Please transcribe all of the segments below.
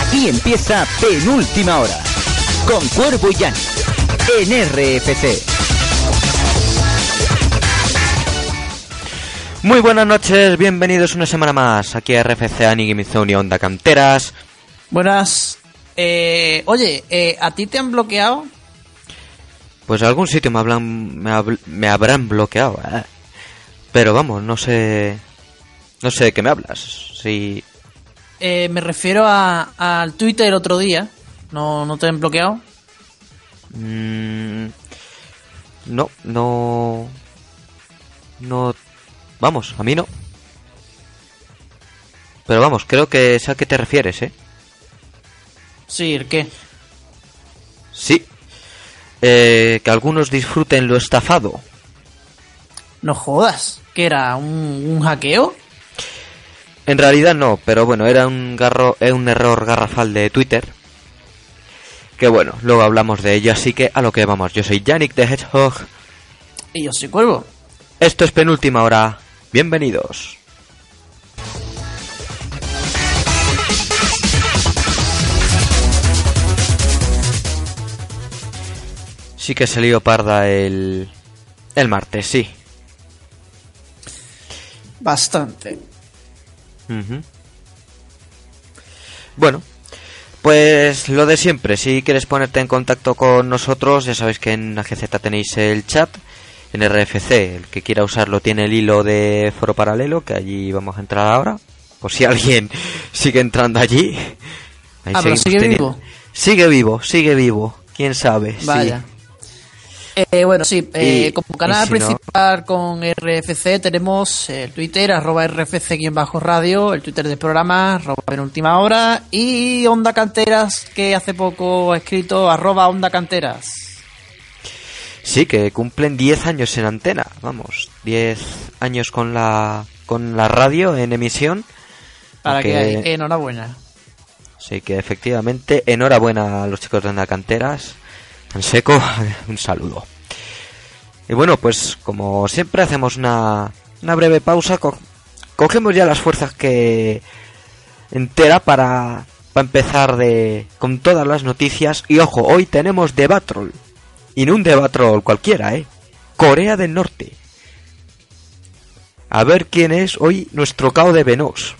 Aquí empieza Penúltima Hora con Cuervo y Yanni en RFC. Muy buenas noches, bienvenidos una semana más aquí a RFC Anime Zone y Onda Canteras. Buenas. Eh, oye, eh, ¿a ti te han bloqueado? Pues algún sitio me, hablan, me, habl- me habrán bloqueado, ¿eh? pero vamos, no sé, no sé de qué me hablas. Si Eh, me refiero a- al Twitter el otro día. ¿No, no te han bloqueado? mm, no, no, no, vamos, a mí no. Pero vamos, creo que sé a qué te refieres, ¿eh? Sí, ¿el qué? Sí. Eh, que algunos disfruten lo estafado. No jodas. ¿Qué era? ¿Un, un hackeo? En realidad no, pero bueno, era un, garro, eh, un error garrafal de Twitter. Que bueno, luego hablamos de ello, así que a lo que vamos. Yo soy Yannick de Hedgehog. Y yo soy Cuervo. Esto es penúltima hora. Bienvenidos. Sí que salió parda el, el martes, sí. Bastante. Bueno, pues lo de siempre, si quieres ponerte en contacto con nosotros, ya sabéis que en AGZ tenéis el chat, en RFC, el que quiera usarlo tiene el hilo de foro paralelo, que allí vamos a entrar ahora, por si alguien sigue entrando allí. Ahí Ah, pero sigue teniendo- vivo. Sigue vivo, sigue vivo, quién sabe. sí. Eh, bueno, sí, eh, Y- como canal no- principal con RFC tenemos el Twitter, arroba RFC-radio, el Twitter del programa, arroba penúltima hora, y Onda Canteras, que hace poco ha escrito arroba Onda Canteras. Sí, que cumplen 10 años en antena, vamos, 10 años con la, con la radio en emisión. Para que hay, enhorabuena. Sí, que efectivamente, enhorabuena a los chicos de Onda Canteras. En seco, un saludo. Y bueno, pues como siempre hacemos una, una breve pausa. co- cogemos ya las fuerzas que entera para, para empezar de, con todas las noticias. Y ojo, hoy tenemos Debatrol. Y no un Debatrol cualquiera, ¿eh? Corea del Norte. A ver quién es hoy nuestro cao de Venos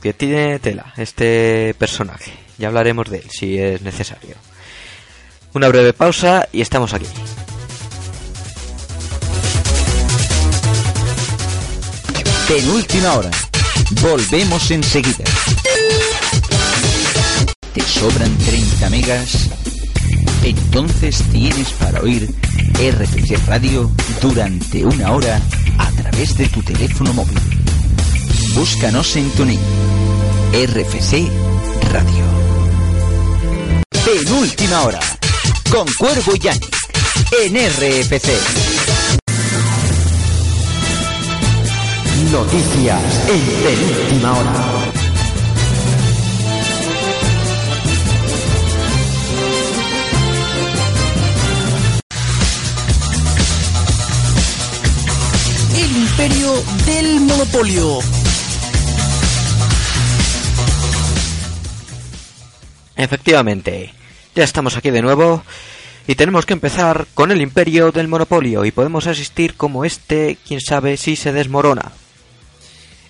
que tiene tela este personaje. Ya hablaremos de él si es necesario. Una breve pausa y estamos aquí. Penúltima Hora. Volvemos enseguida. ¿Te sobran 30 megas? Entonces tienes para oír RFC Radio durante una hora a través de tu teléfono móvil. Búscanos en TuneIn. RFC Radio. Penúltima Hora. Con Cuervo y Yannick. En RFC. Noticias en penúltima hora. El imperio del monopolio. Efectivamente, ya estamos aquí de nuevo y tenemos que empezar con el imperio del monopolio y podemos asistir como este, quién sabe si se desmorona.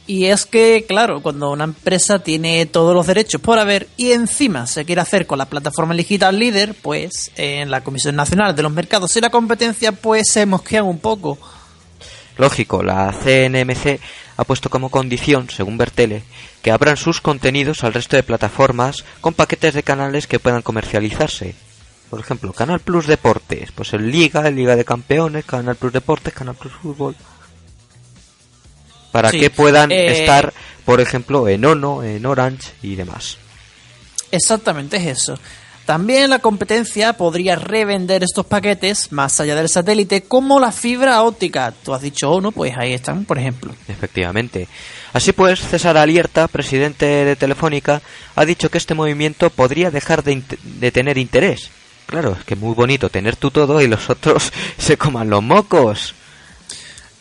Y es que, claro, cuando una empresa tiene todos los derechos por haber y encima se quiere hacer con la plataforma digital líder, pues en la Comisión Nacional de los Mercados y la Competencia, pues se mosquean un poco. Lógico, la CNMC ha puesto como condición, según Bertele, que abran sus contenidos al resto de plataformas con paquetes de canales que puedan comercializarse. Por ejemplo, Canal Plus Deportes, pues el Liga, el Liga de Campeones, Canal Plus Deportes, Canal Plus Fútbol. para Sí. que puedan Eh, estar, por ejemplo, en Ono, en Orange y demás. Exactamente es eso. También la competencia podría revender estos paquetes más allá del satélite como la fibra óptica. Tú has dicho Ono, pues ahí están, por ejemplo. Efectivamente. Así pues, César Alierta, presidente de Telefónica, ha dicho que este movimiento podría dejar de, de tener interés. Claro, es que muy bonito tener tú todo y los otros se coman los mocos.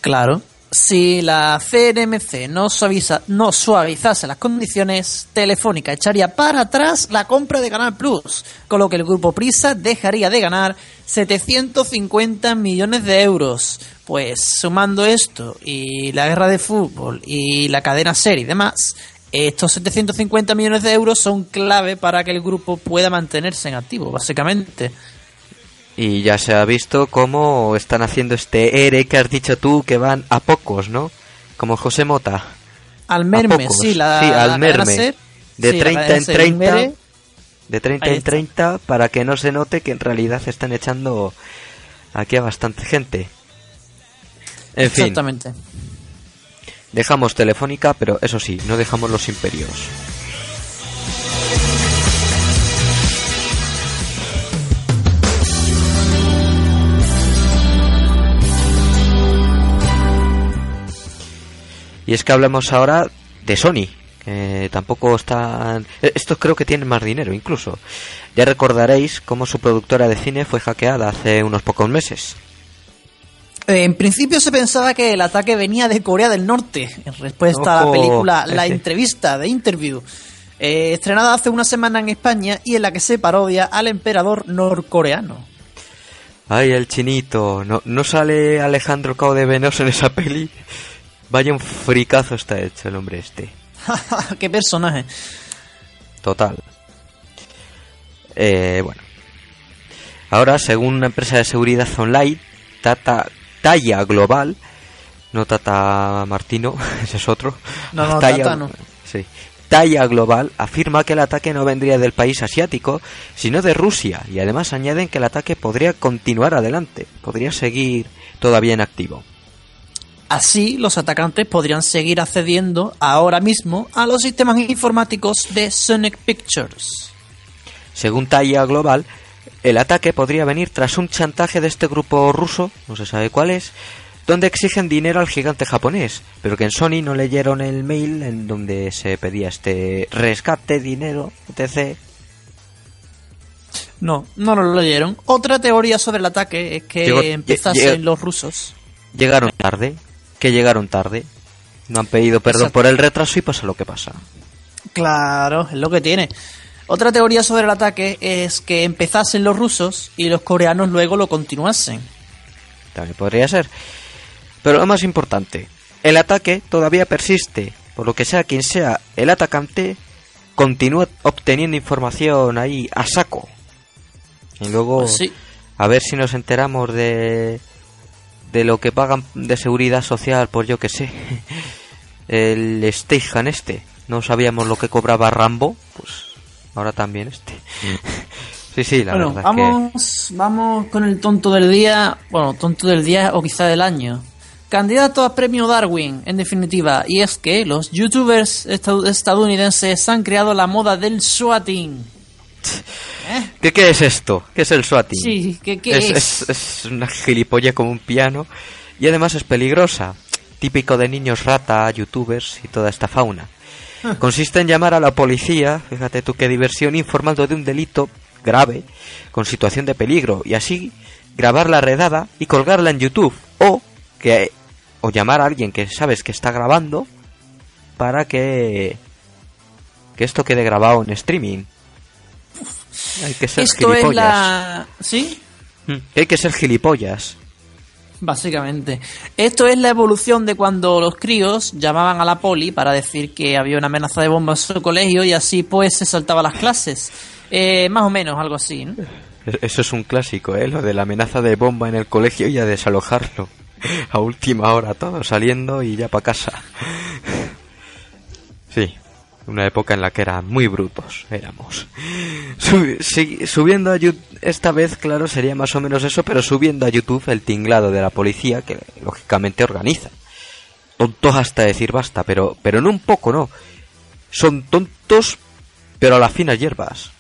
Claro. Si la CNMC no, suaviza, no suavizase las condiciones, Telefónica echaría para atrás la compra de Canal Plus, con lo que el grupo Prisa dejaría de ganar 750 millones de euros. Pues sumando esto y la guerra de fútbol y la cadena serie y demás, estos 750 millones de euros son clave para que el grupo pueda mantenerse en activo, básicamente. Y ya se ha visto cómo están haciendo este ERE que has dicho tú que van a pocos, ¿no? Como José Mota. Al merme, sí, la, Sí, al la cadena merme. SER, De sí, la 30 cadena en SER, 30. Mere, De 30 Ahí en está. 30 para que no se note que en realidad están echando aquí a bastante gente. En fin, Exactamente. dejamos Telefónica, pero eso sí, no dejamos los imperios. Y es que hablamos ahora de Sony, que tampoco están... eh, Estos creo que tienen más dinero incluso. Ya recordaréis cómo su productora de cine fue hackeada hace unos pocos meses. Eh, En principio se pensaba que el ataque venía de Corea del Norte, en respuesta a la película La ese. entrevista de Interview, eh, estrenada hace una semana en España y en la que se parodia al emperador norcoreano. Ay, el chinito. ¿No, no sale Alejandro Cao de Venoso en esa peli? Vaya un fricazo está hecho el hombre este. ¡Qué personaje! Total. Eh, bueno. Ahora, según una empresa de seguridad online, Tata, Talla Global, no Tata Martino, ese es otro. No, no, Talla- Tata no. Sí. Talla Global afirma que el ataque no vendría del país asiático, sino de Rusia, y además añaden que el ataque podría continuar adelante, podría seguir todavía en activo. Así, los atacantes podrían seguir accediendo ahora mismo a los sistemas informáticos de Sonic Pictures. Según Talla Global, el ataque podría venir tras un chantaje de este grupo ruso, no se sabe cuál es, donde exigen dinero al gigante japonés, pero que en Sony no leyeron el mail en donde se pedía este rescate, dinero, etc. No, no lo leyeron. Otra teoría sobre el ataque es que Llegó- empezasen los rusos. Llegaron tarde, que llegaron tarde, no han pedido perdón Exacto. por el retraso y pasa lo que pasa. Claro, es lo que tiene. Otra teoría sobre el ataque es que empezasen los rusos y los coreanos luego lo continuasen. También podría ser. Pero lo más importante, el ataque todavía persiste, por lo que sea quien sea el atacante, continúa obteniendo información ahí a saco. Y luego, Pues sí. a ver si nos enteramos de, de lo que pagan de seguridad social, por yo que sé. El Steijan este. No sabíamos lo que cobraba Rambo, pues ahora también este. Sí, sí, la bueno, verdad que... vamos, vamos con el tonto del día, bueno, tonto del día o quizá del año. Candidato a premio Darwin, en definitiva, y es que los youtubers estad- estadounidenses han creado la moda del swatting. ¿Qué, qué es esto? ¿Qué es el swatting? Sí, ¿qué, qué es, es? es- es una gilipolla como un piano y además es peligrosa, típico de niños rata, youtubers y toda esta fauna. Consiste en llamar a la policía, fíjate tú qué diversión, informando de un delito grave con situación de peligro y así grabar la redada y colgarla en YouTube o que o llamar a alguien que sabes que está grabando para que que esto quede grabado en streaming. Hay que ser Esto es gilipollas. la... ¿Sí? Mm, Hay que ser gilipollas. Básicamente. Esto es la evolución de cuando los críos llamaban a la poli para decir que había una amenaza de bomba en su colegio y así pues se saltaba las clases. Eh, más o menos, algo así, ¿no? E- Eso es un clásico, ¿eh? Lo de la amenaza de bomba en el colegio y a desalojarlo. A última hora, todo saliendo y ya para casa. Sí, una época en la que eran muy brutos, éramos. Subiendo a YouTube, esta vez, claro, sería más o menos eso, pero subiendo a YouTube el tinglado de la policía, que lógicamente organiza. tontos hasta decir basta, pero, pero no un poco, no. Son tontos, pero a las finas hierbas.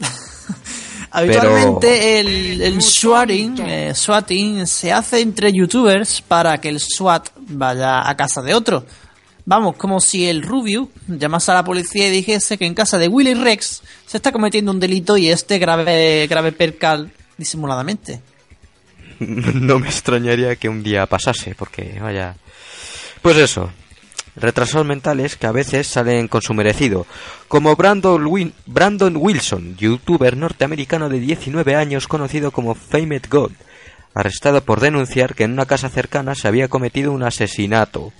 Habitualmente el, el swatting, eh, swatting se hace entre youtubers para que el SWAT vaya a casa de otro. Vamos, como si el Rubio llamase a la policía y dijese que en casa de Willy Rex se está cometiendo un delito y este grave, grave percal disimuladamente. no me extrañaría que un día pasase, porque vaya... Pues eso, retrasados mentales que a veces salen con su merecido, como Brandon, Win Brandon Wilson, youtuber norteamericano de 19 años conocido como Famed God, arrestado por denunciar que en una casa cercana se había cometido un asesinato.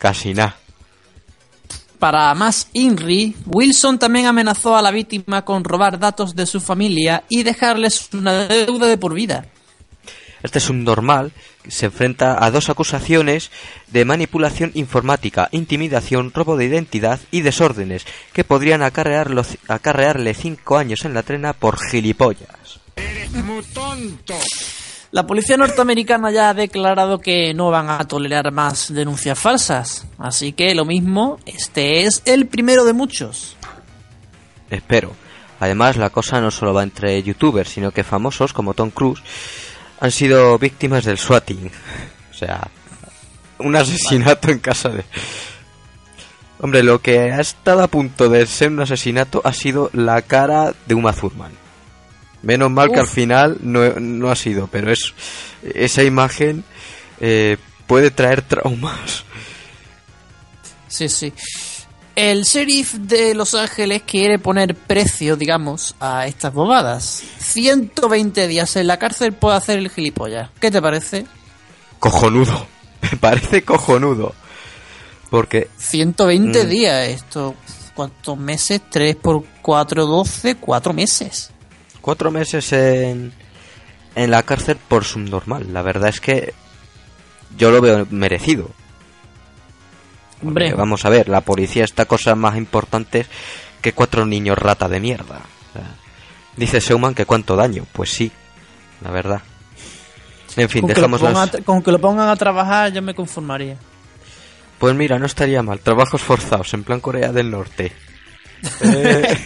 Casi nada. Para más INRI, Wilson también amenazó a la víctima con robar datos de su familia y dejarles una deuda de por vida. Este es un normal que se enfrenta a dos acusaciones de manipulación informática, intimidación, robo de identidad y desórdenes que podrían acarrearlo, acarrearle cinco años en la trena por gilipollas. Eres muy tonto. La policía norteamericana ya ha declarado que no van a tolerar más denuncias falsas, así que lo mismo, este es el primero de muchos. Espero. Además, la cosa no solo va entre youtubers, sino que famosos como Tom Cruise han sido víctimas del swatting. O sea, un asesinato en casa de... Hombre, lo que ha estado a punto de ser un asesinato ha sido la cara de Uma Thurman. Menos mal que al final no, no ha sido, pero es esa imagen eh, puede traer traumas. Sí, sí. El sheriff de Los Ángeles quiere poner precio, digamos, a estas bobadas. 120 días en la cárcel puede hacer el gilipollas. ¿Qué te parece? Cojonudo. Me parece cojonudo. Porque 120 Mm. días, esto. ¿Cuántos meses? 3 por 4, 12, 4 meses. Cuatro meses en, en la cárcel por subnormal. La verdad es que yo lo veo merecido. Hombre, vamos a ver, la policía está cosas más importantes que cuatro niños rata de mierda. Dice Seuman que cuánto daño. Pues sí, la verdad. En fin, con, dejamos las- con que lo pongan a trabajar yo me conformaría. Pues mira, no estaría mal. Trabajos forzados, en plan Corea del Norte. Eh,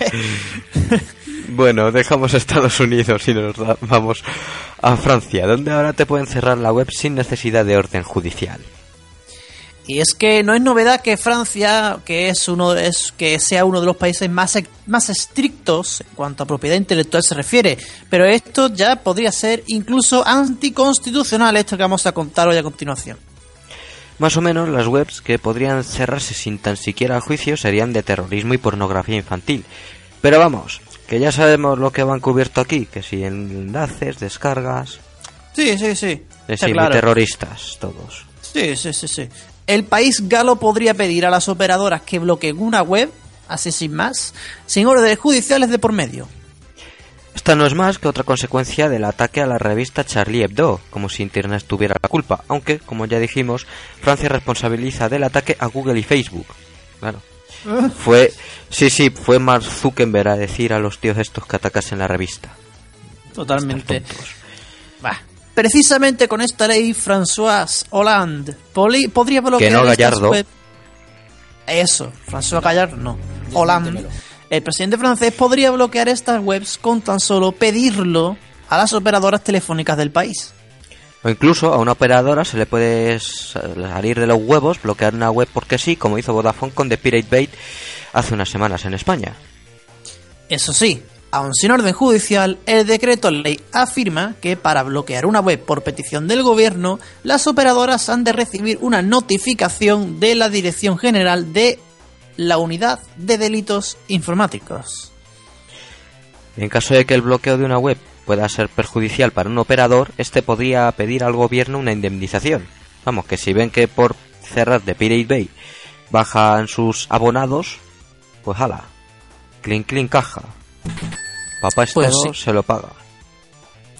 bueno, dejamos Estados Unidos y nos vamos a Francia, donde ahora te pueden cerrar la web sin necesidad de orden judicial. Y es que no es novedad que Francia, que es uno es que sea uno de los países más más estrictos en cuanto a propiedad intelectual se refiere, pero esto ya podría ser incluso anticonstitucional esto que vamos a contar hoy a continuación. Más o menos las webs que podrían cerrarse sin tan siquiera juicio serían de terrorismo y pornografía infantil. Pero vamos, que ya sabemos lo que van cubierto aquí, que si enlaces, descargas, Sí, sí, sí. claro. terroristas todos. Sí, sí, sí, sí. El país galo podría pedir a las operadoras que bloqueen una web, así sin más, sin órdenes judiciales de por medio. Esta no es más que otra consecuencia del ataque a la revista Charlie Hebdo, como si Internet tuviera la culpa, aunque, como ya dijimos, Francia responsabiliza del ataque a Google y Facebook. Claro. Fue, sí, sí, fue Mark Zuckerberg a decir a los tíos estos que atacasen la revista. Totalmente. Bah. Precisamente con esta ley, François Hollande poli- podría bloquear Que no estas Gallardo. web- Eso, François Gallardo no. Hollande. El presidente francés podría bloquear estas webs con tan solo pedirlo a las operadoras telefónicas del país. O incluso a una operadora se le puede salir de los huevos, bloquear una web porque sí, como hizo Vodafone con The Pirate Bay hace unas semanas en España. Eso sí, aun sin orden judicial, el decreto ley afirma que para bloquear una web por petición del gobierno, las operadoras han de recibir una notificación de la Dirección General de la Unidad de Delitos Informáticos. En caso de que el bloqueo de una web pueda ser perjudicial para un operador, este podría pedir al gobierno una indemnización. Vamos, que si ven que por cerrar de Pirate Bay bajan sus abonados, pues hala, clean clean caja. Papá Pues Estado sí. se lo paga.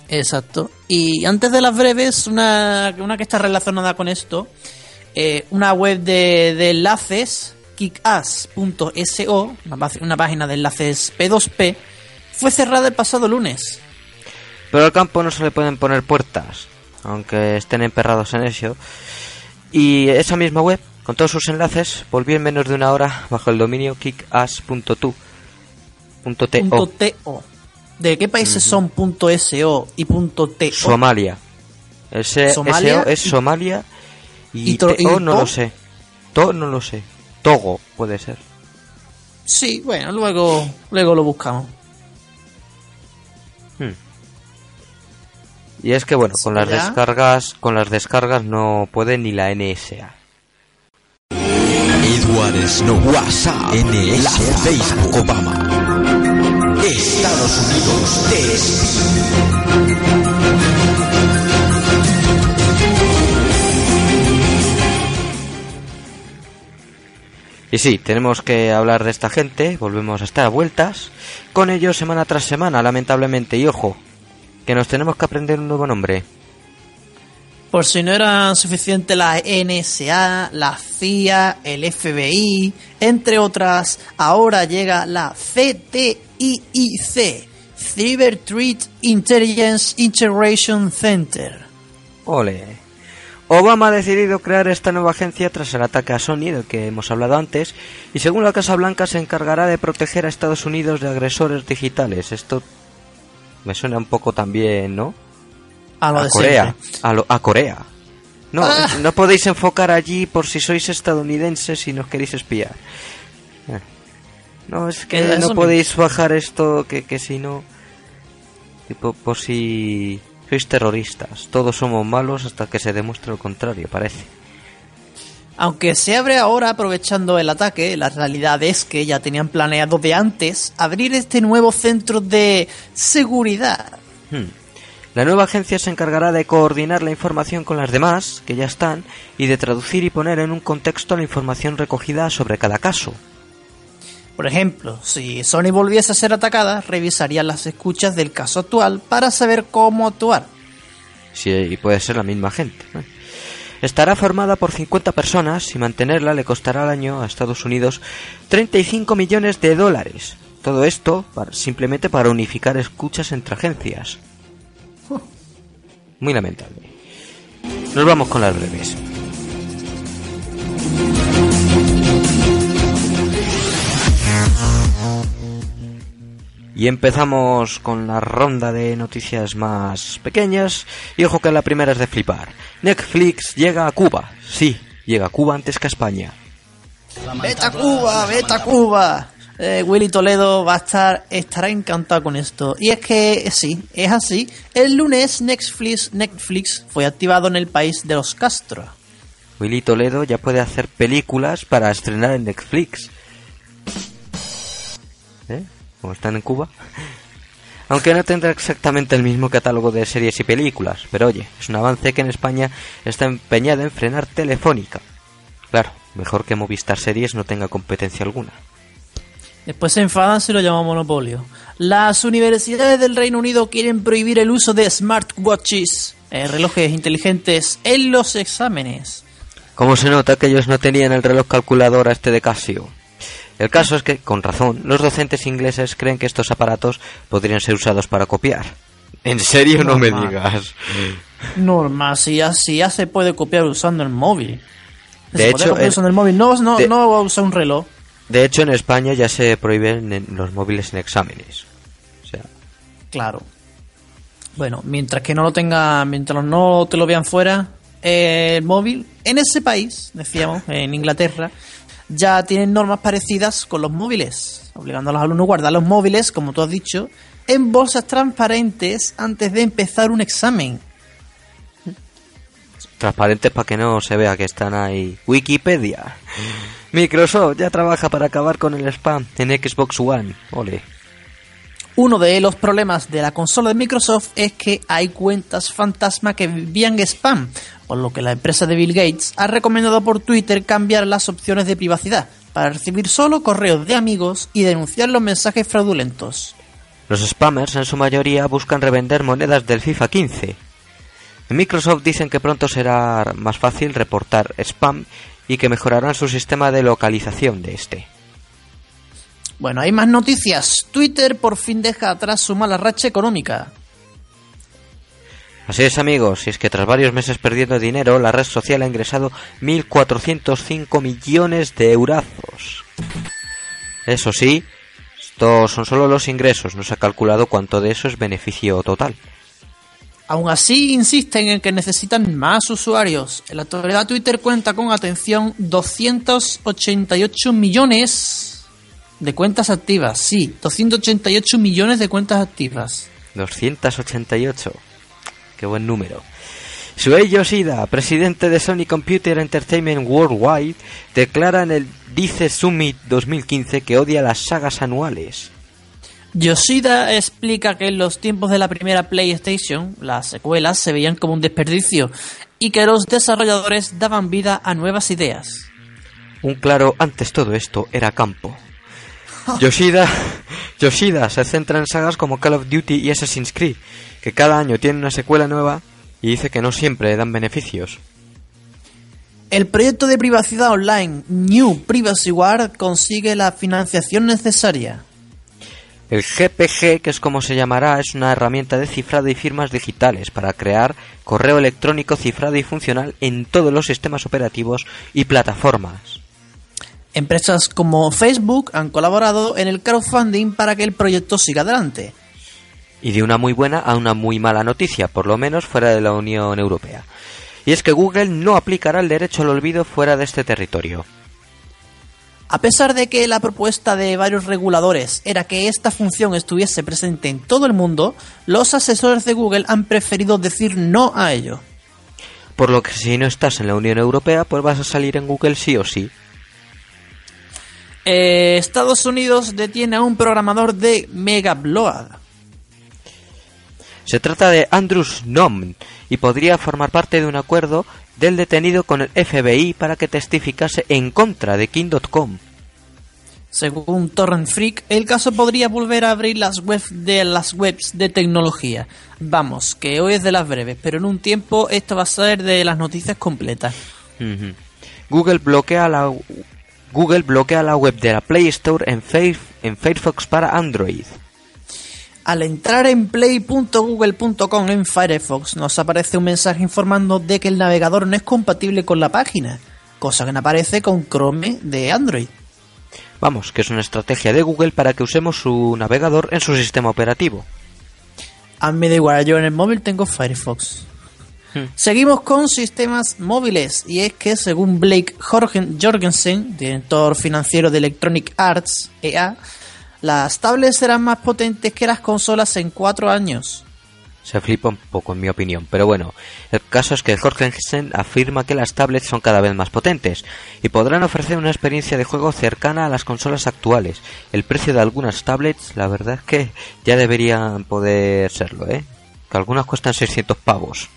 Exacto. Y antes de las breves, una, una que está relacionada con esto, eh, una web de, de enlaces, kickass.so, una, una página de enlaces P2P, fue cerrada el pasado lunes. Pero al campo no se le pueden poner puertas, aunque estén emperrados en eso. Y esa misma web, con todos sus enlaces, volvió en menos de una hora bajo el dominio kickass.to. ¿De qué países son punto .so y .to? Somalia. Ese Somalia SO es Somalia y, y to- TO y no to- lo sé. To no lo sé. Togo puede ser. Sí, bueno, luego, luego lo buscamos. Y es que bueno, con las descargas, con las descargas no puede ni la NSA. Edward Snow, WhatsApp, NS, Facebook, Obama. Estados Unidos. Y sí, tenemos que hablar de esta gente, volvemos a estar a vueltas con ellos semana tras semana, lamentablemente. Y ojo, que nos tenemos que aprender un nuevo nombre. Por si no era suficiente la NSA, la CIA, el FBI, entre otras, ahora llega la CTIIC, Cyber Threat Intelligence Integration Center. Ole. Obama ha decidido crear esta nueva agencia tras el ataque a Sony del que hemos hablado antes y según la Casa Blanca se encargará de proteger a Estados Unidos de agresores digitales. Esto me suena un poco también, ¿no? A lo a de Corea, a, lo- a Corea. No, Ah. no podéis enfocar allí por si sois estadounidenses y nos queréis espiar. Eh. No, es que Eso no podéis bajar esto, que, que si no... Tipo, por si sois terroristas. Todos somos malos hasta que se demuestre lo contrario, parece. Aunque se abre ahora aprovechando el ataque, la realidad es que ya tenían planeado de antes abrir este nuevo centro de seguridad. Hmm. La nueva agencia se encargará de coordinar la información con las demás, que ya están, y de traducir y poner en un contexto la información recogida sobre cada caso. Por ejemplo, si Sony volviese a ser atacada, revisaría las escuchas del caso actual para saber cómo actuar. Sí, y puede ser la misma gente. Estará formada por 50 personas y mantenerla le costará al año a Estados Unidos 35 millones de dólares. Todo esto para- simplemente para unificar escuchas entre agencias. Muy lamentable. Nos vamos con las breves. Y empezamos con la ronda de noticias más pequeñas. Y ojo que la primera es de flipar. Netflix llega a Cuba. Sí, llega a Cuba antes que a España. ¡Vete a Cuba! ¡Vete a Cuba! Eh, Willy Toledo va a estar estará encantado con esto. Y es que sí, es así. El lunes Netflix, Netflix fue activado en el país de los Castro. Willy Toledo ya puede hacer películas para estrenar en Netflix. ¿Eh? Como están en Cuba. Aunque no tendrá exactamente el mismo catálogo de series y películas, pero oye, es un avance que en España está empeñada en frenar Telefónica. Claro, mejor que Movistar Series no tenga competencia alguna. Después se enfadan si lo llaman monopolio. Las universidades del Reino Unido quieren prohibir el uso de smartwatches, eh, relojes inteligentes, en los exámenes. Como se nota que ellos no tenían el reloj calculador a este de Casio. El caso es que, con razón, los docentes ingleses creen que estos aparatos podrían ser usados para copiar. ¿En serio no me digas? Normal, si ya, si ya se puede copiar usando el móvil. De se hecho, copiar el- usando el móvil. No, no, de- no va a usar un reloj. De hecho, en España ya se prohíben en los móviles en exámenes. O sea, Claro. Bueno, mientras que no lo tenga, mientras no te lo vean fuera, eh, el móvil, en ese país, decíamos, en Inglaterra, ya tienen normas parecidas con los móviles, obligando a los alumnos a guardar los móviles, como tú has dicho, en bolsas transparentes antes de empezar un examen. transparentes para que no se vea que están ahí. Wikipedia. Microsoft ya trabaja para acabar con el spam en Xbox One. Ole. Uno de los problemas de la consola de Microsoft es que hay cuentas fantasma que envían spam, por lo que la empresa de Bill Gates ha recomendado por Twitter cambiar las opciones de privacidad para recibir solo correos de amigos y denunciar los mensajes fraudulentos. Los spammers en su mayoría buscan revender monedas del FIFA 15. En Microsoft dicen que pronto será más fácil reportar spam y que mejorarán su sistema de localización de este. Bueno, hay más noticias. Twitter por fin deja atrás su mala racha económica. Así es amigos, y es que tras varios meses perdiendo dinero, la red social ha ingresado 1.405 millones de eurazos. Eso sí, estos son solo los ingresos, no se ha calculado cuánto de eso es beneficio total. Aún así, insisten en que necesitan más usuarios. En la actualidad Twitter cuenta con, atención, 288 millones de cuentas activas. Sí, 288 millones de cuentas activas. 288. Qué buen número. Shuei Yoshida, presidente de Sony Computer Entertainment Worldwide, declara en el Dice Summit 2015 que odia las sagas anuales. Yoshida explica que en los tiempos de la primera PlayStation, las secuelas se veían como un desperdicio y que los desarrolladores daban vida a nuevas ideas. Un claro antes todo esto era campo. Yoshida, Yoshida se centra en sagas como Call of Duty y Assassin's Creed, que cada año tienen una secuela nueva y dice que no siempre dan beneficios. El proyecto de privacidad online New Privacy Guard consigue la financiación necesaria. El GPG, que es como se llamará, es una herramienta de cifrado y firmas digitales para crear correo electrónico cifrado y funcional en todos los sistemas operativos y plataformas. Empresas como Facebook han colaborado en el crowdfunding para que el proyecto siga adelante. Y de una muy buena a una muy mala noticia, por lo menos fuera de la Unión Europea. Y es que Google no aplicará el derecho al olvido fuera de este territorio. A pesar de que la propuesta de varios reguladores era que esta función estuviese presente en todo el mundo, los asesores de Google han preferido decir no a ello. Por lo que si no estás en la Unión Europea, pues vas a salir en Google sí o sí. Eh, Estados Unidos detiene a un programador de Megabload. Se trata de Andrews Nom y podría formar parte de un acuerdo del detenido con el FBI para que testificase en contra de King.com. Según Torrent Freak, el caso podría volver a abrir las webs de las webs de tecnología. Vamos, que hoy es de las breves, pero en un tiempo esto va a ser de las noticias completas. Google bloquea la Google bloquea la web de la Play Store en, en Firefox para Android. Al entrar en play.google.com en Firefox nos aparece un mensaje informando de que el navegador no es compatible con la página, cosa que no aparece con Chrome de Android. Vamos, que es una estrategia de Google para que usemos su navegador en su sistema operativo. A mí me da igual, yo en el móvil tengo Firefox. Seguimos con sistemas móviles y es que según Blake Jorgen- Jorgensen, director financiero de Electronic Arts, EA, las tablets serán más potentes que las consolas en cuatro años. Se flipa un poco en mi opinión, pero bueno, el caso es que Jorgensen afirma que las tablets son cada vez más potentes y podrán ofrecer una experiencia de juego cercana a las consolas actuales. El precio de algunas tablets, la verdad es que ya deberían poder serlo, ¿eh? Que algunas cuestan 600 pavos.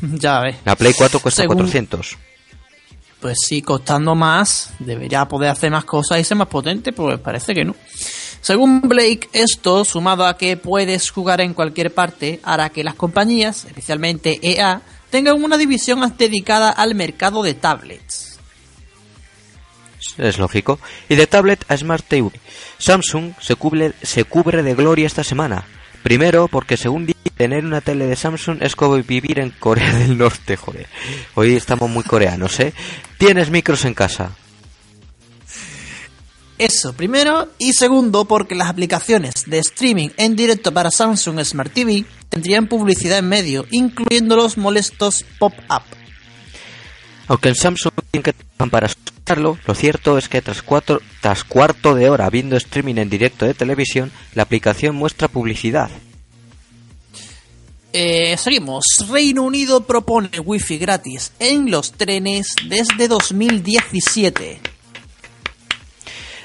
Ya ves. La Play 4 cuesta Según- 400. Pues sí, costando más, debería poder hacer más cosas y ser más potente, pues parece que no. Según Blake, esto, sumado a que puedes jugar en cualquier parte, hará que las compañías, especialmente EA, tengan una división dedicada al mercado de tablets. Es lógico. Y de tablet a Smart TV. Samsung se cubre, se cubre de gloria esta semana. Primero, porque según dice, tener una tele de Samsung es como vivir en Corea del Norte, joder. Hoy estamos muy coreanos, ¿eh? Tienes micros en casa. Eso, primero. Y segundo, porque las aplicaciones de streaming en directo para Samsung Smart TV tendrían publicidad en medio, incluyendo los molestos pop-up. Aunque en Samsung tienen que para escucharlo, lo cierto es que tras, cuatro, tras cuarto de hora viendo streaming en directo de televisión, la aplicación muestra publicidad. Eh, seguimos. Reino Unido propone wifi gratis en los trenes desde 2017.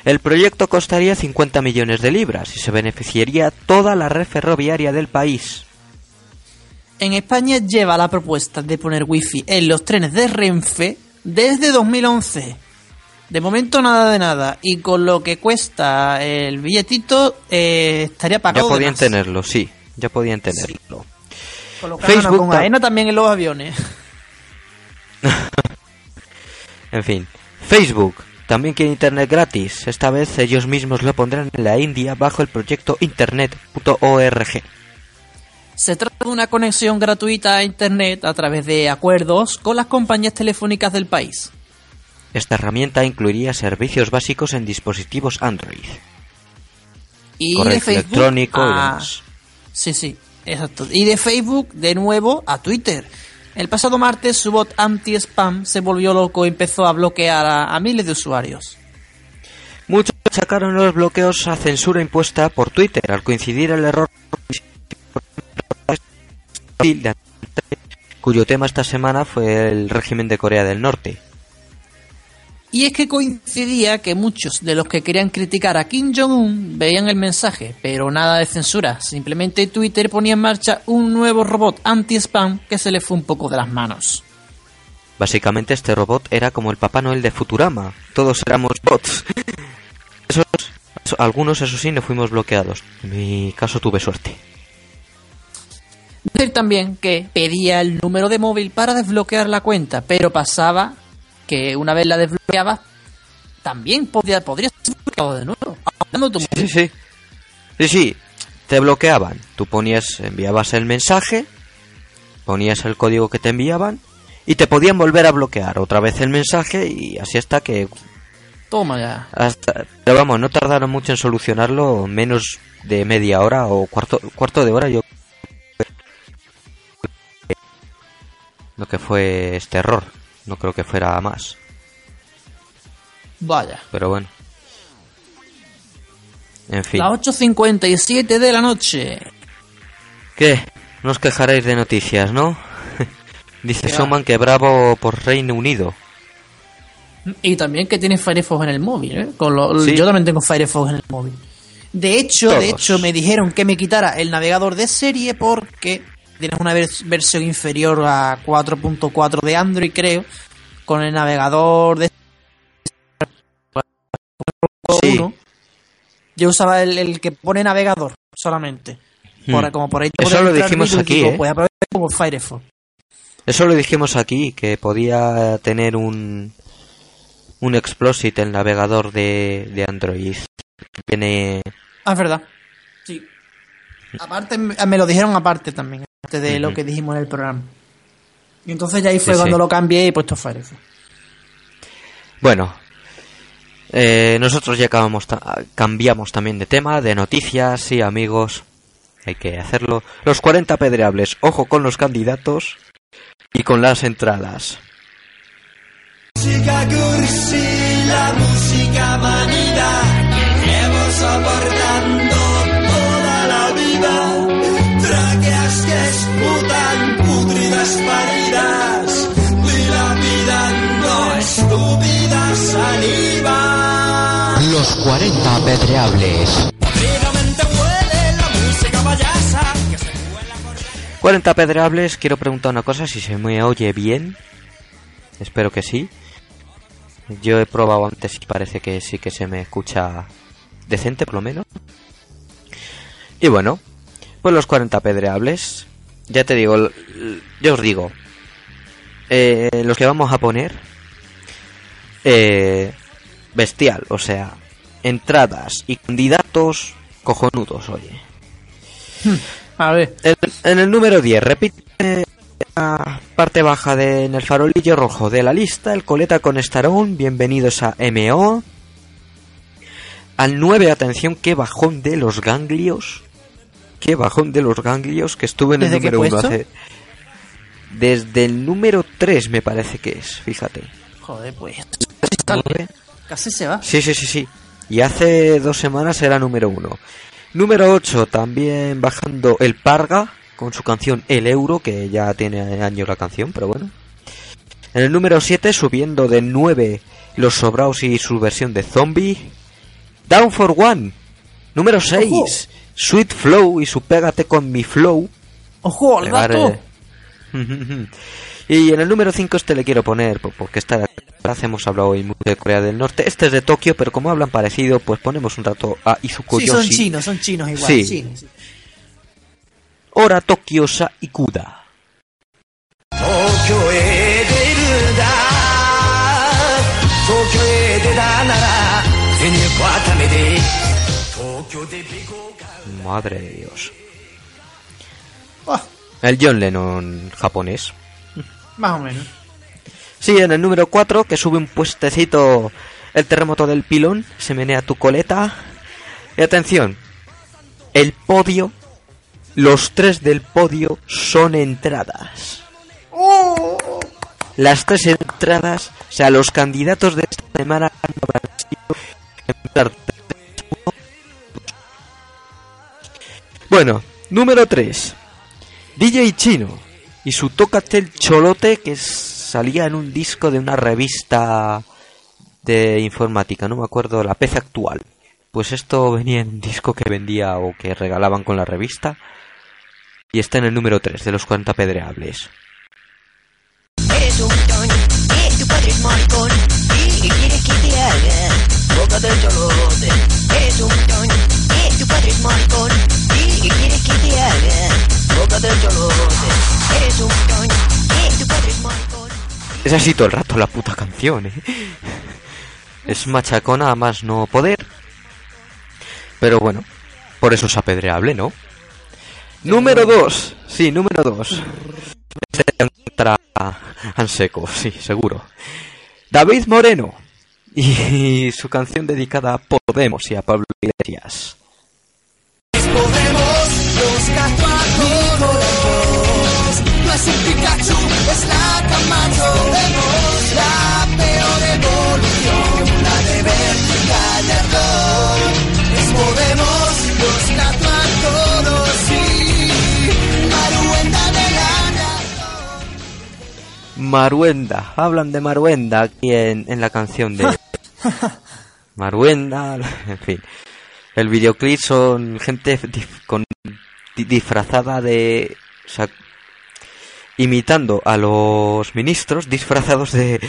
El proyecto costaría 50 millones de libras y se beneficiaría toda la red ferroviaria del país. En España lleva la propuesta de poner wifi en los trenes de Renfe desde 2011. De momento nada de nada. Y con lo que cuesta el billetito, eh, estaría Ya pagado. de podían tenerlo, sí, ya podían tenerlo. Ganan Facebook con AENA también en los aviones. En fin, Facebook también quiere Internet gratis. Esta vez ellos mismos lo pondrán en la India bajo el proyecto Internet.org. Se trata una conexión gratuita a Internet a través de acuerdos con las compañías telefónicas del país. Esta herramienta incluiría servicios básicos en dispositivos Android. Y correo de Facebook electrónico y a-. Sí, sí, exacto. Y de Facebook, de nuevo, a Twitter. El pasado martes, su bot anti-spam se volvió loco y empezó a bloquear a, a miles de usuarios. Muchos sacaron los bloqueos a censura impuesta por Twitter al coincidir el error cuyo tema esta semana fue el régimen de Corea del Norte. Y es que coincidía que muchos de los que querían criticar a Kim Jong-un veían el mensaje, pero nada de censura. Simplemente Twitter ponía en marcha un nuevo robot anti-spam que se le fue un poco de las manos. Básicamente este robot era como el Papá Noel de Futurama. Todos éramos bots. Esos, algunos, eso sí, no fuimos bloqueados. En mi caso tuve suerte. Decir también que pedía el número de móvil para desbloquear la cuenta, pero pasaba que una vez la desbloqueabas, también podía, podría ser de nuevo. Tu Sí, móvil. sí. Sí, sí. Te bloqueaban. Tú ponías, enviabas el mensaje, ponías el código que te enviaban y te podían volver a bloquear otra vez el mensaje y así hasta que Toma ya. hasta pero vamos, no tardaron mucho en solucionarlo, menos de media hora o cuarto cuarto de hora yo lo que fue este error. No creo que fuera más, Vaya. pero bueno. En fin. Las 8.57 de la noche. ¿Qué? No os quejaréis de noticias, ¿no? Dice. Soman que bravo por Reino Unido. Y también que tienes Firefox en el móvil, ¿eh? Con lo- Sí. Yo también tengo Firefox en el móvil. De hecho, de hecho, me dijeron que me quitara el navegador de serie porque tienes una vers- versión inferior a 4.4 de Android, creo, con el navegador de Sí. Yo usaba el, el que pone navegador solamente. Por, Hmm. Como por ahí Eso lo dijimos aquí, digo, ¿eh? Pues como Firefox. Eso lo dijimos aquí, que podía tener un un explosit el navegador de, de Android. Tiene Ah, es verdad. Sí. Aparte, me lo dijeron aparte también, de lo Ujú. que dijimos en el programa. Y entonces ya ahí fue Sí, cuando sí. lo cambié y he puesto Firefox. Bueno, eh, nosotros ya acabamos ta- cambiamos también de tema, de noticias, sí amigos, hay que hacerlo. Los 40 pedreables, ojo con los candidatos y con las entradas. Música cursi, la música manida que llevo soportando Los 40 apedreables. Podridamente huele la música payasa que se cuela por la 40 pedreables, quiero preguntar una cosa, si se me oye bien. Espero que sí. Yo he probado antes y parece que sí que se me escucha decente por lo menos. Y bueno, pues los 40 pedreables. Ya te digo, yo os digo, eh, los que vamos a poner, eh, bestial, o sea, entradas y candidatos cojonudos, oye. A ver, En, en el número 10, repite la parte baja de, en el farolillo rojo de la lista, el coleta con estarón, bienvenidos a MO. Al 9, atención, qué bajón de los ganglios. Qué bajón de los ganglios que estuve en el ¿Desde qué número 1 puesto? hace... Desde el número 3 me parece que es, fíjate. joder, pues. Casi se va. Sí, sí, sí, sí. Y hace dos semanas era número uno. Número 8, también bajando el Parga con su canción El Euro, que ya tiene años la canción, pero bueno. En el número 7, subiendo de 9 Los Sobraos y su versión de Zombie. Down for One. Número 6, Ojo. Sweet Flow y su Pégate con mi Flow. ¡Ojo, al gato! Y en el número 5 este le quiero poner, porque está de hemos hablado hoy mucho de Corea del Norte. Este es de Tokio, pero como hablan parecido, pues ponemos un rato a Izuko Sí, son chinos, son chinos igual. Sí. Chinos, sí. Ora Tokio Sa Ikuda. Tokio e. Tokio e nara. Tokio de Madre de Dios. El John Lennon japonés. Más o menos. Sí, en el número 4, que sube un puestecito el terremoto del pilón, se menea tu coleta. Y atención, el podio, los tres del podio son entradas. Las tres entradas, o sea, los candidatos de esta semana habrán sido Bueno, número 3. DJ Chino y su Tócate Cholote que salía en un disco de una revista de informática, no me acuerdo, la PC actual. Pues esto venía en un disco que vendía o que regalaban con la revista y está en el número 3 de los 40 pedreables. Eres un tu padre es maricón. ¿Y qué quieres que te haga? Cholote. Eres un tu padre es maricón. ¿Y qué quieres que te haga? Boca del es así todo el rato la puta canción, ¿eh? Es machacona a más no poder. Pero bueno, por eso es apedreable, ¿no? Número 2. Sí, número 2. Este entra Anseco, sí, seguro. David Moreno. Y su canción dedicada a Podemos y a Pablo Iglesias. Podemos, los catuacos. No es un Pikachu, es la Camacho. Podemos, la peor evolución, la de de error. Es Podemos, de la Maruenda. Hablan de Maruenda aquí en, en la canción de Maruenda. En fin. El videoclip son gente con di- disfrazada de... O sea, imitando a los ministros disfrazados de,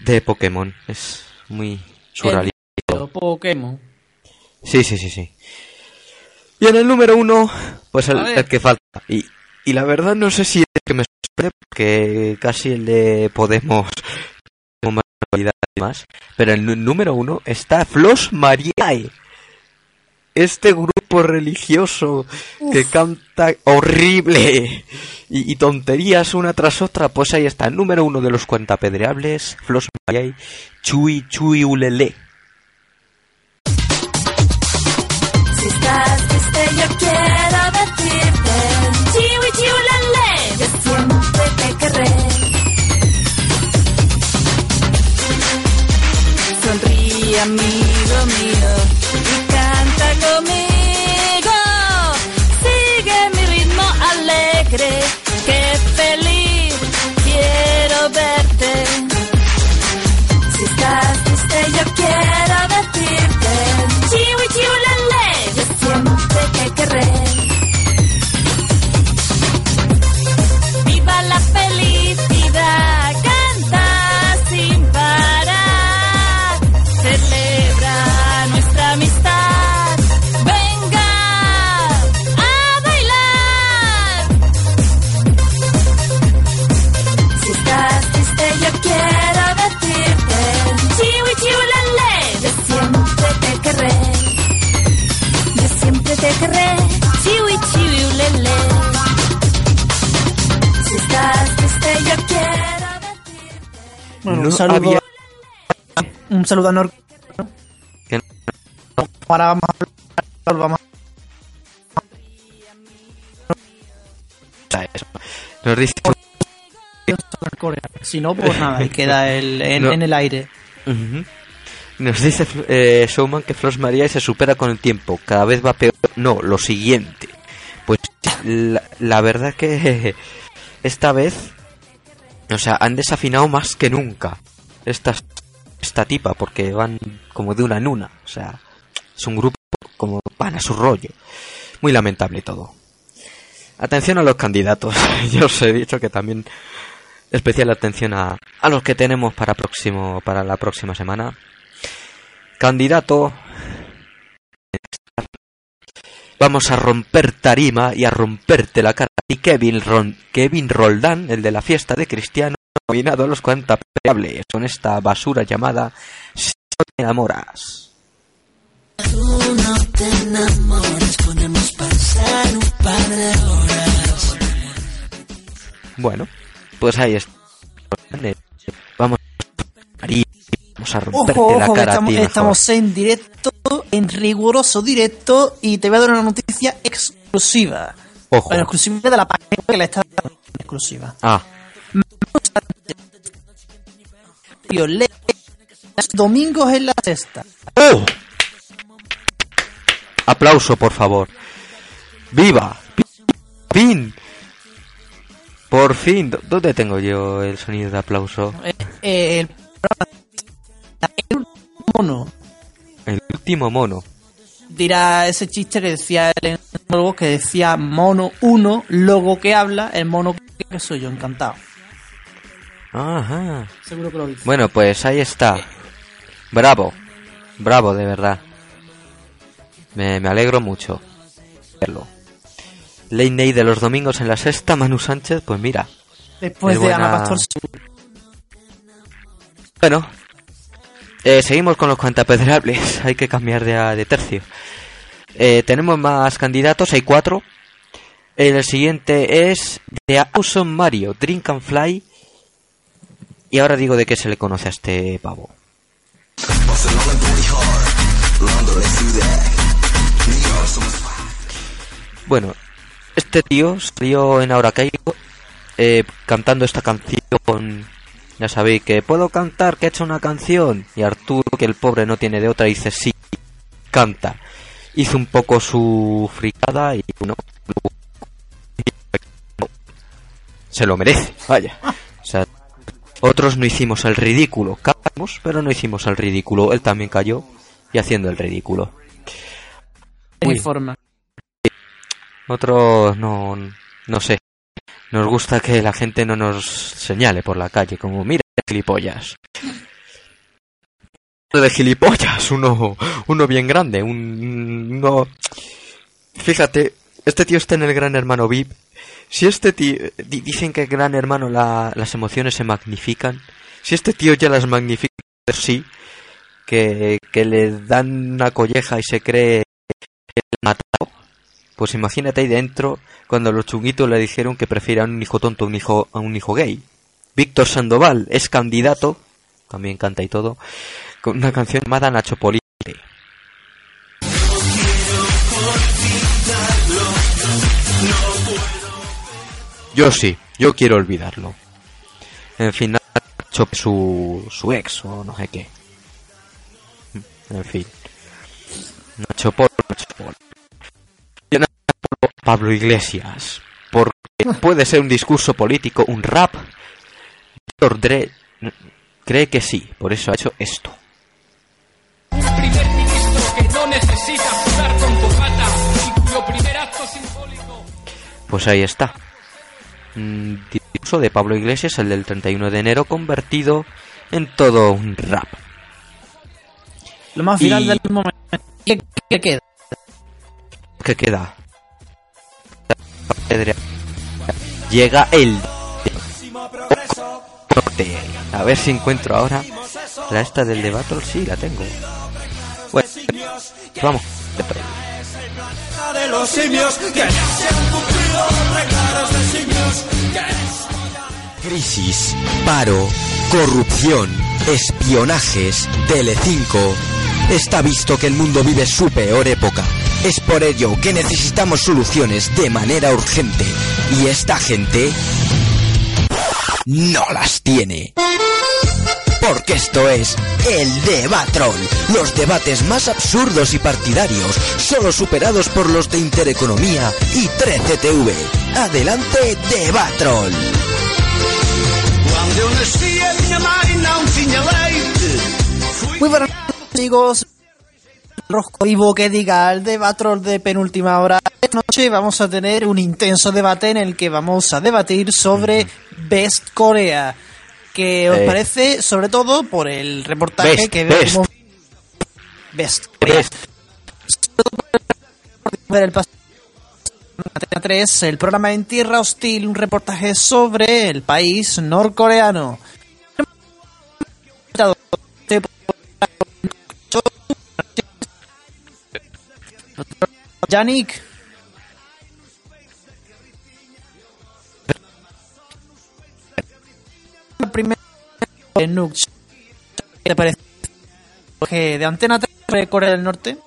de Pokémon. Es muy surrealista. Pokémon. Sí, sí, sí, sí. Y en el número uno, pues el, que falta. Y, y la verdad no sé si es que me sorprende, porque casi el de Podemos más y demás. Pero en el número uno está Flos Mariae. Este grupo religioso que canta horrible y, y tonterías una tras otra, pues ahí está, el número uno de los cuentapedreables, Flos Mariae, Chui Chui Ulele. Si estás triste yo quiero decirte Chiwi chiulale Yo siempre te querré. Sonríe amigo mío siempre te querré Chiwi Si estás triste yo quiero decirte Bueno, No un saludo. había- Un saludo a Nor. Ahora vamos a hablar- vamos. Nos dice a. Si no, pues nada, y queda el, en, No. en el aire. Nos dice eh, Showman que Flos María se supera con el tiempo, cada vez va peor. No, lo siguiente. Pues la, la verdad que esta vez, o sea, han desafinado más que nunca esta, esta tipa, porque van como de una en una. O sea, es un grupo como van a su rollo. Muy lamentable todo. Atención a los candidatos. Yo os he dicho que también especial atención a, a los que tenemos para próximo para la próxima semana. Candidato Vamos a romper tarima y a romperte la cara. Y Kevin, Ron- Kevin Roldán, el de la fiesta de Cristiano, nominado a los cuantapeables con esta basura llamada Si no te enamoras. Pasar un par de horas. Bueno, pues ahí está. Vamos, vamos a romperte Ojo, la ojo, que cara a estamos, ti mejor. estamos en directo, en riguroso directo, y te voy a dar una noticia exclusiva. Ojo. Bueno, exclusiva de la página que la está dando exclusiva. Ah, domingos en la sexta. ¡Oh! Aplauso, por favor. ¡Viva! ¡Pin! Por fin. ¿Dó- ¿Dónde tengo yo el sonido de aplauso? Eh, eh, el programa- el mono El último mono. dirá ese chiste que decía el enólogo que decía mono uno, logo que habla, el mono que soy yo, encantado. Ajá. Seguro que lo dice. Bueno, pues ahí está. Bravo. Bravo, de verdad. Me, me alegro mucho verlo. Late Night de los domingos en la sexta, Manu Sánchez, pues mira. Después es de buena- Ana Pastor. Bueno, eh, seguimos con los cuantapedreables. Hay que cambiar de, de tercio. Eh, tenemos más candidatos, hay cuatro. El siguiente es The Awesome Mario, Drink and Fly. Y ahora digo de qué se le conoce a este pavo. Bueno, este tío salió en Ahora Caigo eh, cantando esta canción. Ya sabéis que puedo cantar, que he hecho una canción. Y Arturo, que el pobre no tiene de otra, dice sí, canta. Hizo un poco su fricada y bueno, se lo merece, vaya. O sea, otros no hicimos el ridículo, caímos, pero no hicimos el ridículo. Él también cayó y haciendo el ridículo. Uy. Informa. Otros no, no sé. Nos gusta que la gente no nos señale por la calle, como mira gilipollas. De gilipollas, uno, uno bien grande, un, uno... Fíjate, este tío está en el Gran Hermano VIP. Si este tío... di- Dicen que el Gran Hermano la- las emociones se magnifican. Si este tío ya las magnifica, sí, que, que le dan una colleja y se cree matado, pues imagínate ahí dentro cuando los chunguitos le dijeron que prefieran un hijo tonto a un hijo, a un hijo gay. Víctor Sandoval es candidato, también canta y todo, con una canción llamada Nacho Polite. Yo sí, yo quiero olvidarlo. En fin, su, su ex o no sé qué. En fin. Nacho Polo, Pablo Iglesias. Porque puede ser un discurso político, un rap. Dr. Dre cree que sí, por eso ha hecho esto. primer ministro que no necesita jugar con corbata y cuyo primer acto simbólico Pues ahí está. Un discurso de Pablo Iglesias, el del 31 de enero, convertido en todo un rap. Lo más viral Y- del momento. ¿Qué, qué queda? ¿Qué queda? Llega el norte. A ver si encuentro ahora la esta del debate. Sí, la tengo. Bueno, vamos. de los simios que ya se han cumplido los recados de simios Crisis, paro, corrupción, espionajes, Telecinco. Está visto que el mundo vive su peor época. Es por ello que necesitamos soluciones de manera urgente. Y esta gente no las tiene. Porque esto es el Debatrol. Los debates más absurdos y partidarios, solo superados por los de Intereconomía y 13TV. Adelante, Debatrol. Muy buenas amigos. Rosco vivo que diga el debatrol de penúltima hora. Esta noche vamos a tener un intenso debate en el que vamos a debatir sobre Best Corea. ¿Qué os Eh. parece? Sobre todo por el reportaje Best, que vemos. Best Corea. Best. ver el pas- Antena 3, el programa En Tierra Hostil, un reportaje sobre el país norcoreano. Yannick, eh, Nook, ¿qué te parece? Que de Antena 3 de Corea del Norte.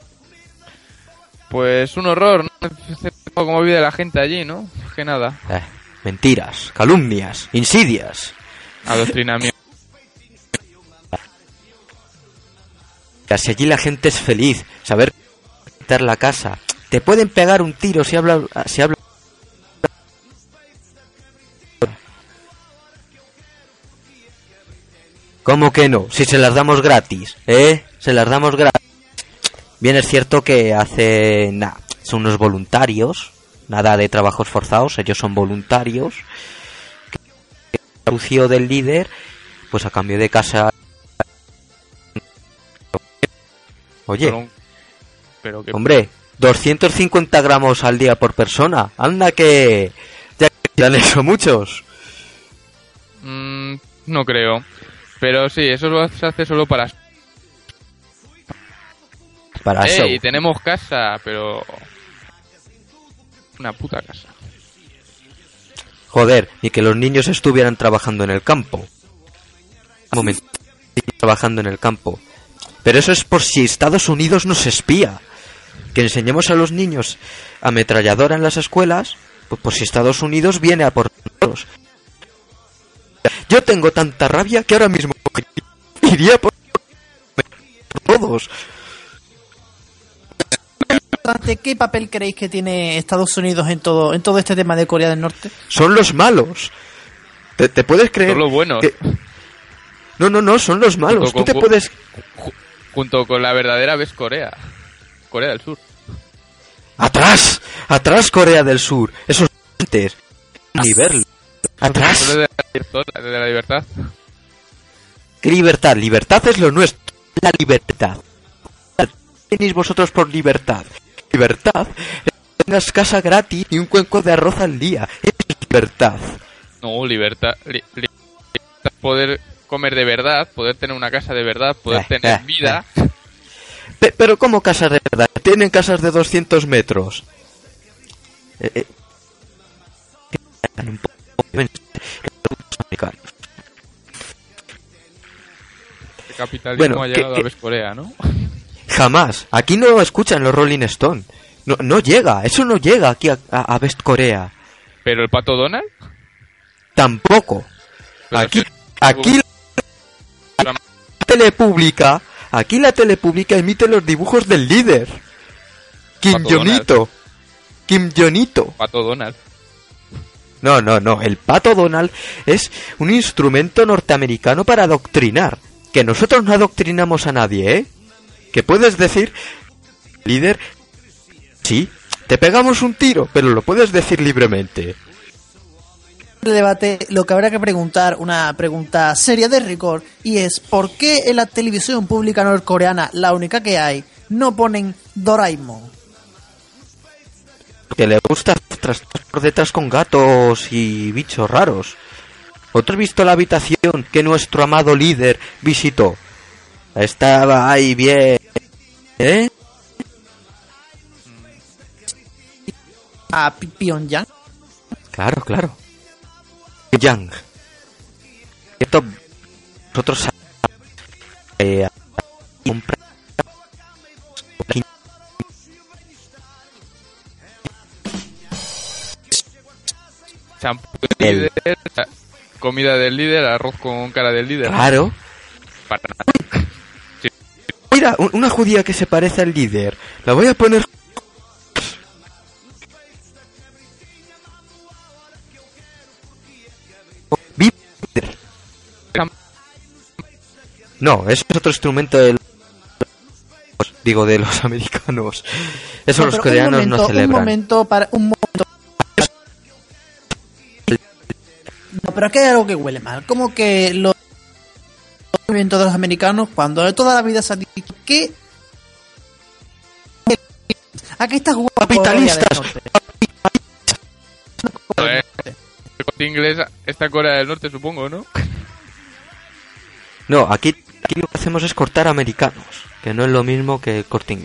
Pues un horror, ¿no? Como vive la gente allí, ¿no? Que nada. Eh, mentiras, calumnias, insidias. Adoctrinamiento. Casi allí la gente es feliz. Saber quitar la casa. Te pueden pegar un tiro si habla, si habla. ¿Cómo que no? Si se las damos gratis, ¿eh? Se las damos gratis. Bien es cierto que hace nada, son unos voluntarios, nada de trabajos forzados, ellos son voluntarios. El anuncio del líder, pues a cambio de casa. Oye, Pero, pero que... hombre, 250 gramos al día por persona. Anda que ya, ya han hecho muchos. Mm, no creo. Pero sí, eso lo- hace solo para... Para Eh, show. y tenemos casa, pero... Una puta casa. Joder, ni que los niños estuvieran trabajando en el campo. Un momento, trabajando en el campo. Pero eso es por si Estados Unidos nos espía. Que enseñemos a los niños ametralladora en las escuelas, pues por si Estados Unidos viene a por nosotros. Yo tengo tanta rabia que ahora mismo iría por por todos. ¿Qué papel creéis que tiene Estados Unidos en todo, en todo este tema de Corea del Norte? Son los malos. ¿Te, te puedes creer? Son los buenos. que- No, no, no, son los malos. Junto Tú te con- puedes... Ju- Junto con la verdadera ves Corea. Corea del Sur. ¡Atrás! ¡Atrás, Corea del Sur! Esos antes. Ni verlo. ¡Atrás! De la libertad- de la libertad. ¿Qué libertad? Libertad es lo nuestro. La libertad. ¿Qué tenéis vosotros por libertad? Libertad es que tengas casa gratis y un cuenco de arroz al día. Es libertad. No, libertad. li- li- poder comer de verdad, poder tener una casa de verdad, poder Eh, tener eh, vida. Pe- pero ¿cómo casas de verdad? Tienen casas de 200 metros. Eh, eh. El capitalismo Bueno, ha llegado que- a ves Corea, ¿no? Jamás. Aquí no escuchan los Rolling Stone. No, no llega. Eso no llega aquí a, a, West Corea. Pero el pato Donald. Tampoco. Pero Aquí, aquí la tele pública, aquí la tele pública emite los dibujos del líder. Kim Jonito. Kim Jonito. Pato Donald. No, no, no. El pato Donald es un instrumento norteamericano para adoctrinar. Que nosotros no adoctrinamos a nadie, ¿eh? Que puedes decir, líder, sí, te pegamos un tiro, pero lo puedes decir libremente. El debate, lo que habrá que preguntar, una pregunta seria de rigor, y es ¿por qué en la televisión pública norcoreana, la única que hay, no ponen Doraemon? que le gusta por detrás con gatos y bichos raros. ¿Otro visto la habitación que nuestro amado líder visitó? Estaba ahí bien. ¿Eh? A Pyongyang. Claro, claro. Yang. Esto nosotros eh, El- líder. Comida del líder, arroz con cara del líder. Claro. Para nada. Mira, un- una judía que se parece al líder. La voy a poner. No, eso es otro instrumento del. Digo, de los americanos. Eso No, los coreanos un momento, no celebran. Un momento para. Un momento. No, pero aquí hay algo que huele mal. Como que los movimientos de los americanos, cuando de toda la vida se ha dicho que. Aquí está jugando Capitalistas. Eh, El corte inglés está Corea del Norte, supongo, ¿no? No, aquí, aquí lo que hacemos es cortar americanos. Que no es lo mismo que corte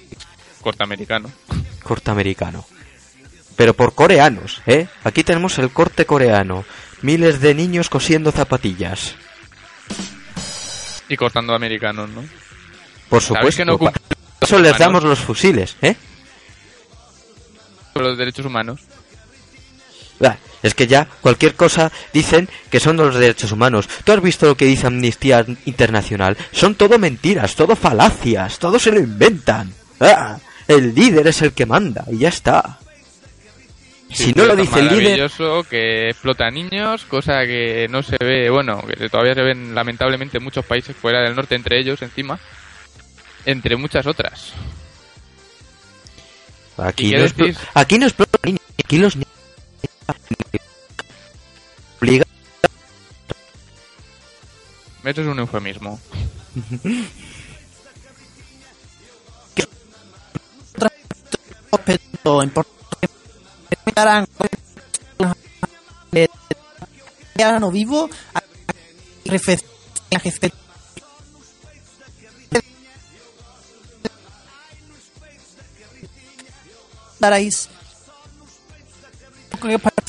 Corte americano. corte americano. Pero por coreanos, ¿eh? Aquí tenemos el corte coreano. Miles de niños cosiendo zapatillas. Y cortando americanos, ¿no? Por ¿Sabéis supuesto. que no eso les damos los fusiles, ¿eh? los derechos humanos. Ah, Es que ya cualquier cosa dicen que son los derechos humanos. ¿Tú has visto lo que dice Amnistía Internacional? Son todo mentiras, todo falacias, todo se lo inventan. Ah, el líder es el que manda y ya está. Sí, si no lo dice el líder, que explota niños, cosa que no se ve, bueno, que todavía se ven lamentablemente en muchos países fuera del norte, entre ellos encima, entre muchas otras. aquí aquí no explota niños, aquí los niños obligan Eso es un eufemismo. no vivo a-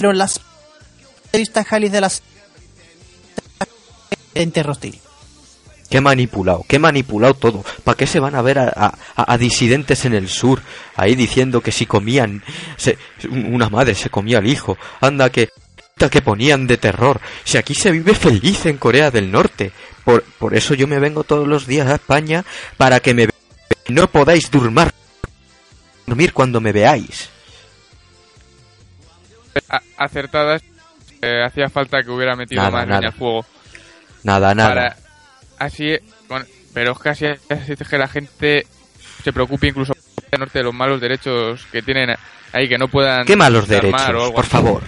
parecieron las entrevistas Jalis de las ente Qué manipulado, qué manipulado todo. ¿Para qué se van a ver a, disidentes en el sur ahí diciendo que si comían, una madre se comía al hijo? Anda que que ponían de terror. Si aquí se vive feliz en Corea del Norte. Por, por eso yo me vengo todos los días a España para que me no podáis durmar, dormir cuando me veáis. Acertadas, eh, hacía falta que hubiera metido Nada, más nada. leña al fuego. Nada, nada. Para, así, pero es que así hace que la gente se preocupe incluso del norte de los malos derechos que tienen ahí, que no puedan... ¿Qué malos derechos? Por favor.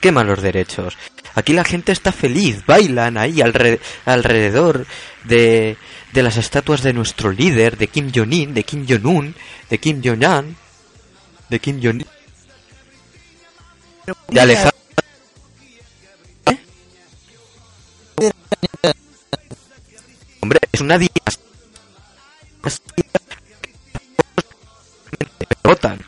¿Qué malos derechos? Aquí la gente está feliz, bailan ahí alre- alrededor de, de las estatuas de nuestro líder, de Kim Jong-un, de Kim Jong-un, de Kim Jong-un, de Kim Jong-un, de Alejandro. Hombre, es una votan.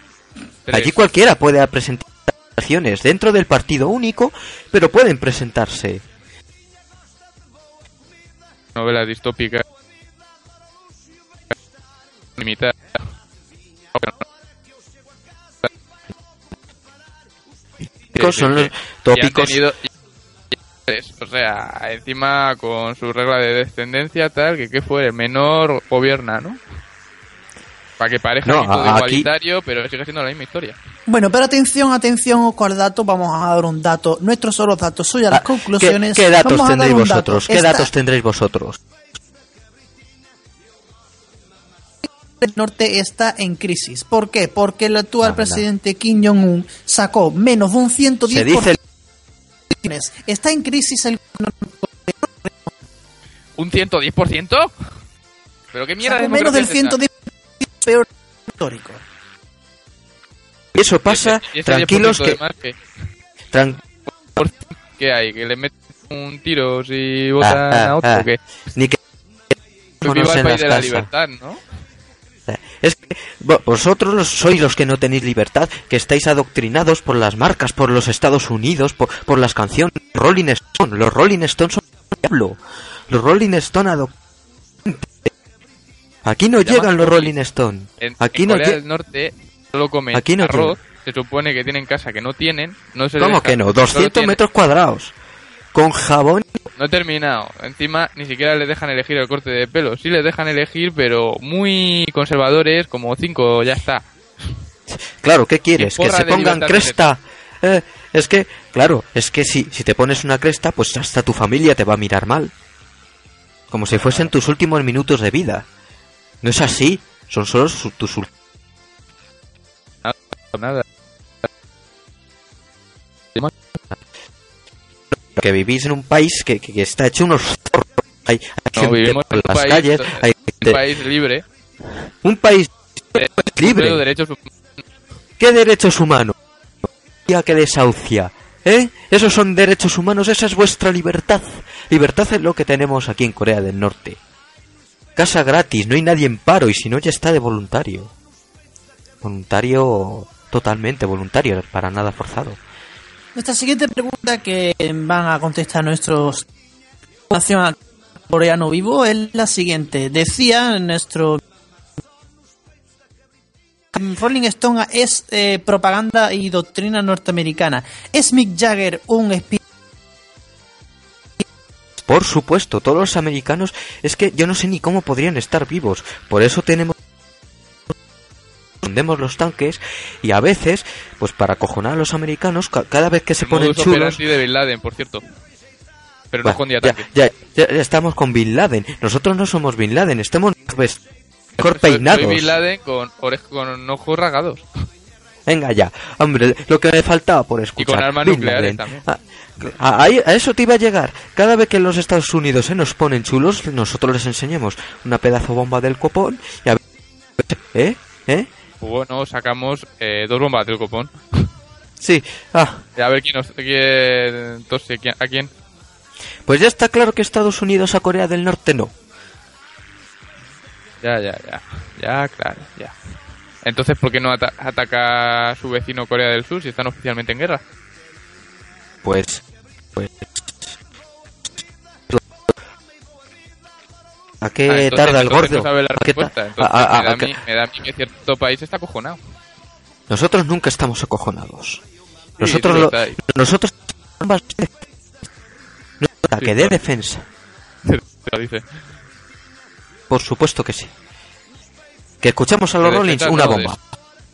Allí cualquiera puede presentar acciones dentro del partido único, pero pueden presentarse. Novelas distópicas. Limitar. Tópicos son los tópicos. Tenido- o sea, encima con su regla de descendencia tal, que qué fue, el menor gobierna, ¿no? Para que parezca No, aquí todo a- aquí- igualitario, pero sigue siendo la misma historia. Bueno, pero atención, atención con el dato. Vamos a dar un dato. Nuestros son los datos. Soy a las Ah, ¿Qué, conclusiones. qué datos Vamos a dar tendréis dato. vosotros? ¿Qué Esta- datos tendréis vosotros? El norte está en crisis. ¿Por qué? Porque el actual presidente Kim Jong-un sacó menos de un 110%. Se dice Está en crisis el ¿Un 110%? ¿Pero qué mierda de sacó menos del democracia es esta? 110% peor histórico. eso pasa, Y ese tranquilos 10% que de más que, tran- ¿Qué hay? ¿Que le meten un tiro si votan Ah, ah, a otro? ah. ¿o qué? ni que viva el país de la libertad, ¿no? Es que vo- vosotros sois los que no tenéis libertad, que estáis adoctrinados por las marcas, por los Estados Unidos, por, por las canciones Rolling Stone. Los Rolling Stones son diablo. Los Rolling Stone adoc- Aquí no llegan los. Rolling Stone. En, Aquí en no Corea del Norte solo comen Aquí no arroz. Se supone que tienen casa que no tienen. No se ¿Cómo que no? solo 200 tienen- metros cuadrados. Con jabón. No he terminado. Encima ni siquiera les dejan elegir el corte de pelo. Sí les dejan elegir, pero muy conservadores, como cinco, ya está. Claro, ¿qué quieres? Que se pongan cresta. Eh, es que, claro, es que si, si te pones una cresta, pues hasta tu familia te va a mirar mal. Como si fuesen tus últimos minutos de vida. No es así. Son solo su- tus ul- Nada. Que vivís en un país que, que- que está hecho unos. Hay, hay No, vivimos en las país, calles. Hay un país libre. un país libre. Pero derechos ¿Qué derechos humanos? Ya que desahucia. ¿Eh? Esos son derechos humanos, esa es vuestra libertad. Libertad es lo que tenemos aquí en Corea del Norte. Casa gratis, no hay nadie en paro y si no ya está de voluntario. Voluntario totalmente voluntario, para nada forzado. Nuestra siguiente pregunta que van a contestar nuestros relación a coreano vivo es la siguiente. Decía nuestro Rolling Stone es eh, propaganda y doctrina norteamericana. ¿Es Mick Jagger un espía? Por supuesto, todos los americanos es que yo no sé ni cómo podrían estar vivos. Por eso tenemos escondemos los tanques y a veces, pues para acojonar a los americanos, ca- cada vez que se El ponen chulos, de Bin Laden, por cierto. Pero no Bah, escondía ya, tanques. ya, ya- ya estamos con Bin Laden. Nosotros no somos Bin Laden, estemos pues, mejor peinados. Soy Bin Laden con, con ojos rasgados. Venga ya, hombre, lo que me faltaba por escuchar. con armas Bin nucleares Laden. también. A, a- a eso te iba a llegar. Cada vez que los Estados Unidos se nos ponen chulos, nosotros les enseñemos una pedazo bomba del copón y a. ¿Eh? ¿Eh? Bueno, sacamos eh, dos bombas del copón. Sí. Ah, a ver quién nos... Quién, entonces, ¿quién- ¿a quién? pues ya está claro que Estados Unidos a Corea del Norte no. Ya, ya, ya. Ya, claro, ya. Entonces, ¿por qué no ata- ataca a su vecino Corea del Sur si están oficialmente en guerra? Pues... Pues... ¿A qué Ah, entonces- tarda el gordo? no la ¿A qué ta- respuesta. Entonces, a- a- me, da a mí, me da a mí que cierto país está acojonado. Nosotros nunca estamos acojonados. Nosotros sí, lo, nosotros ambas no Sí, de claro. defensa. Te lo dice. Por supuesto que sí. Que escuchamos a los Rollins una no, bomba.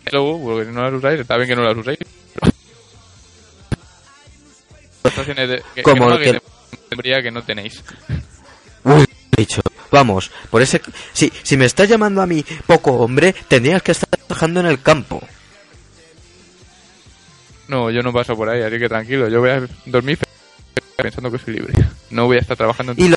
de- Luego, no las usáis, está bien que no las uséis. Estaciones de- que, Como que no que- que no tenéis. Uy, dicho. Vamos, por ese si si me estás llamando a mí poco hombre, tendrías que estar trabajando en el campo. No, yo no paso por ahí, así que tranquilo. Yo voy a dormir pensando que soy libre. No voy a estar trabajando en Y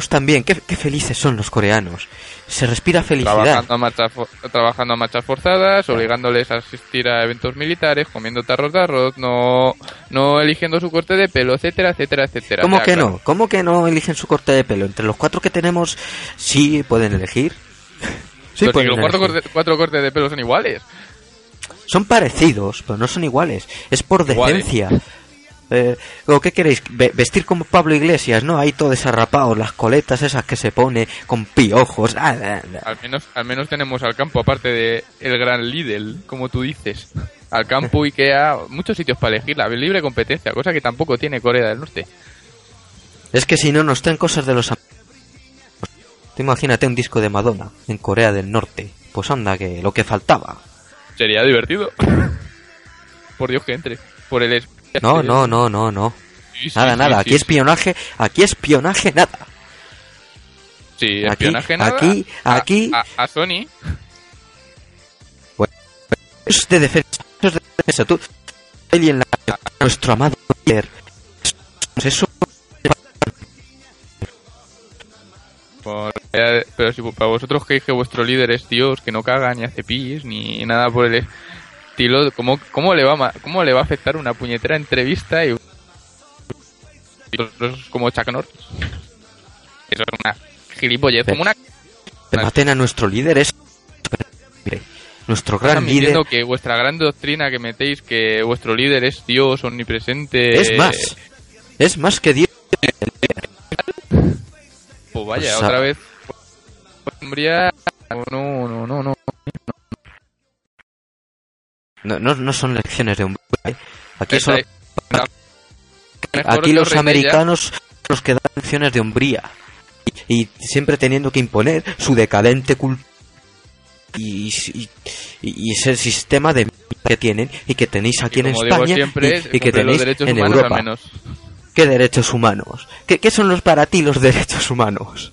los también, qué, qué felices son los coreanos. Se respira felicidad. trabajando a, marchas, fo- trabajando a marchas forzadas, obligándoles a asistir a eventos militares, comiendo tarros de arroz, no, no eligiendo su corte de pelo, etcétera, etcétera, etcétera. ¿Cómo Ya, que claro. no? ¿Cómo que no eligen su corte de pelo? Entre los cuatro que tenemos, sí pueden elegir. Sí Pero si pueden los cuatro, elegir. corte- cuatro cortes de pelo son iguales. Son parecidos, pero no son iguales. Es por Iguales. Eh, ¿O qué queréis? Ve- vestir como Pablo Iglesias, ¿no? Ahí todo desarrapado, las coletas esas que se pone con piojos. Ah, ah, ah. Al menos, al menos tenemos al campo, aparte de el gran Lidl, como tú dices. Al campo, Ikea, muchos sitios para elegir, la libre competencia, cosa que tampoco tiene Corea del Norte. Es que si no nos traen cosas de los... Tú imagínate un disco de Madonna en Corea del Norte. Pues anda, que lo que faltaba. Sería divertido. Por Dios que entre. Por el... No, no, no, no, no. Sí, sí, Nada, sí, nada. Aquí espionaje, aquí espionaje, nada. Sí, Aquí- espionaje nada. aquí- A- aquí- A, a Sony. Eso es de defensa. Es de defensa. Tú, en la, nuestro amado líder. Eso por- eh, pero si para vosotros creéis que vuestro líder es Dios, que no caga ni hace pis, ni nada por el estilo, ¿cómo, cómo, le va, ¿cómo le va a afectar una puñetera entrevista y como Chuck Norris? Eso es una gilipollez, como una... te maten a nuestro líder es mire, nuestro gran líder que vuestra gran doctrina que metéis, que vuestro líder es Dios omnipresente... es más. Es más que Dios. Pues vaya, O sea- otra vez... Umbría... No, no, no, no. No, no, no son lecciones de un. Aquí son aquí los americanos son los que dan lecciones de hombría y, y siempre teniendo que imponer su decadente cultura y, y, y ese sistema de que tienen y que tenéis aquí en España siempre, y, que tenéis en Europa. menos. ¿Qué derechos humanos? ¿Qué, qué son los para ti los derechos humanos?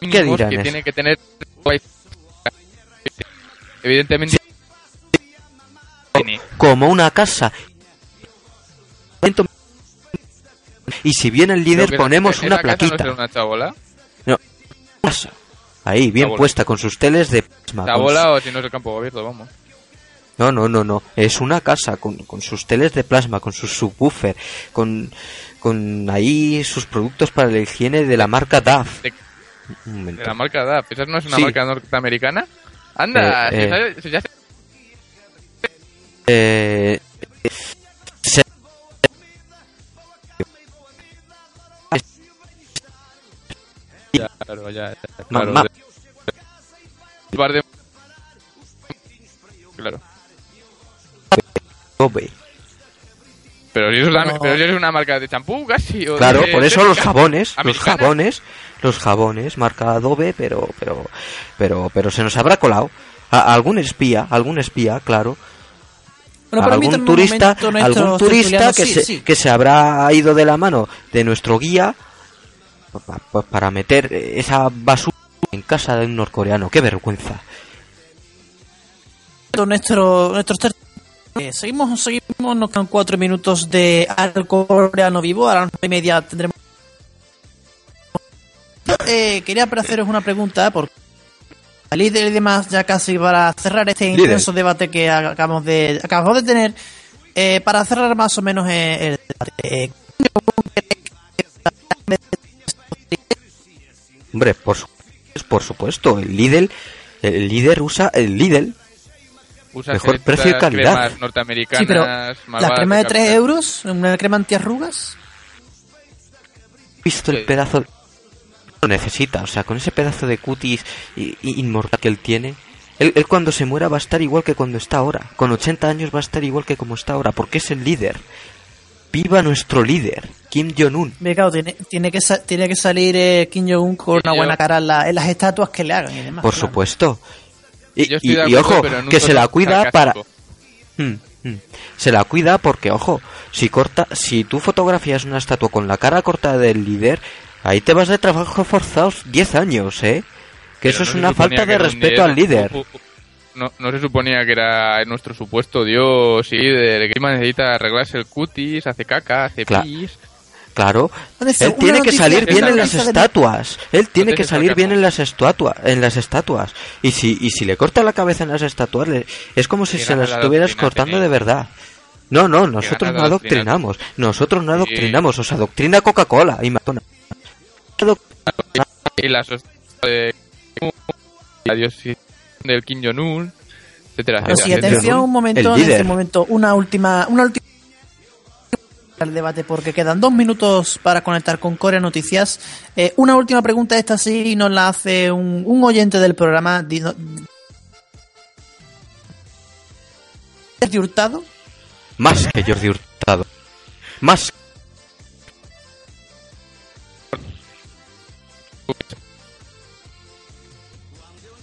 mínimos dirán que tiene que tener evidentemente. Como una casa. Y si viene el líder ponemos una plaquita. no una chabola Casa. Ahí, bien Chabola. puesta, con sus teles de plasma. chabola o si no es el campo abierto vamos No, no, no, no. Es una casa con, con sus teles de plasma, con sus subwoofer, con, con ahí sus productos para la higiene de la marca DAF. De- la marca DAP esa no es una Sí. marca norteamericana Anda, eh, si sale, si ya se... eh, se... Ya, claro, ya, claro. Ma, pero también- No. pero es una marca de champú casi. o Claro, de por eso los jabones, los jabones, los jabones, marca Adobe, pero, pero, pero, pero se nos habrá colado. A- algún espía, algún espía, claro. Bueno, algún turista, algún turista que, Sí, se, sí. que se habrá ido de la mano de nuestro guía pues, pa- pues, para meter esa basura en casa de un norcoreano. ¡Qué vergüenza! nuestro, nuestros eh, seguimos, seguimos, nos quedan cuatro minutos de algo coreano vivo, a las nueve y media tendremos... Eh, quería haceros una pregunta, porque líder y demás, ya casi para cerrar este Líder. intenso debate que acabamos de, acabamos de tener, eh, para cerrar más o menos el debate. eh, Hombre, por, su- por supuesto, el Lidl, el líder usa el Lidl. Usa Mejor precio y calidad. cremas norteamericanas. sí, pero la crema de de 3 capital. euros, una crema antiarrugas, visto el pedazo lo necesita, o sea, con ese pedazo de cutis inmortal que él tiene, él, él cuando se muera va a estar igual que cuando está ahora. Con 80 años va a estar igual que como está ahora, porque es el líder. Viva nuestro líder, Kim Jong-un. Tiene, tiene, que, sa- tiene que salir eh, Kim Jong-un con una buena cara en, la- en las estatuas que le hagan y demás. Por claro. supuesto. Y, y- y ojo, que se la cuida para... Hmm, hmm. Se la cuida porque, ojo, si corta, si tú fotografías una estatua con la cara cortada del líder, ahí te vas de trabajo forzados 10 años, ¿eh? Que Pero eso no es una falta de respeto al líder. u- No, no se suponía que era nuestro supuesto dios, sí, de que encima necesita arreglarse el cutis, hace caca, hace Cla- pis. Claro, él tiene que salir bien en las estatuas. Él tiene que salir bien en las estatuas, en las estatuas. Y si y si le corta la cabeza en las estatuas, le- es como si se las estuvieras cortando de verdad. No, no, nosotros no adoctrinamos. Nosotros no adoctrinamos, os adoctrina Coca-Cola y McDonald's. Y la sos- de del Kim Jong-un, etcétera, etcétera. atención un momento, en este momento, una última, una última el debate porque quedan dos minutos para conectar con Corea Noticias. Eh, una última pregunta esta sí nos la hace un, un oyente del programa. Jordi Hurtado. Más que Jordi Hurtado. Más.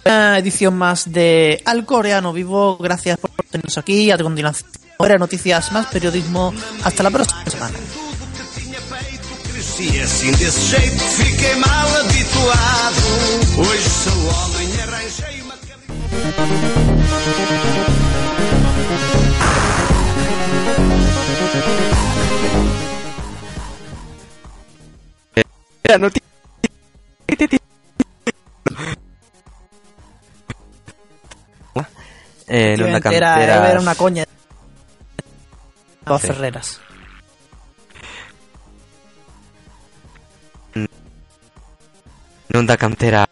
Una edición más de Al Coreano Vivo. Gracias por tenernos aquí. A continuación, Corea Noticias, más periodismo. Hasta la próxima semana. Eh, en era, Canteras- era una coña. Dos Sí. Ferreras. en Onda Canteras.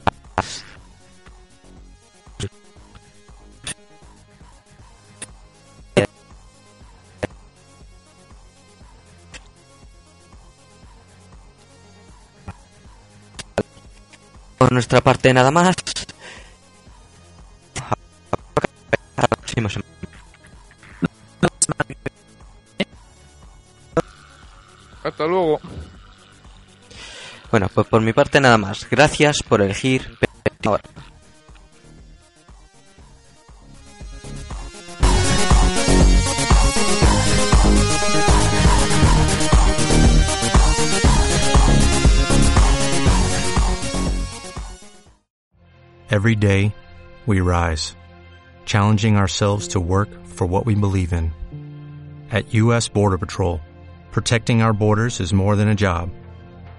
Por nuestra parte nada más. Bueno, pues por mi parte nada más. Gracias por elegir. Every day, we rise, challenging ourselves to work for what we believe in. At U.S. Border Patrol, protecting our borders is more than a job,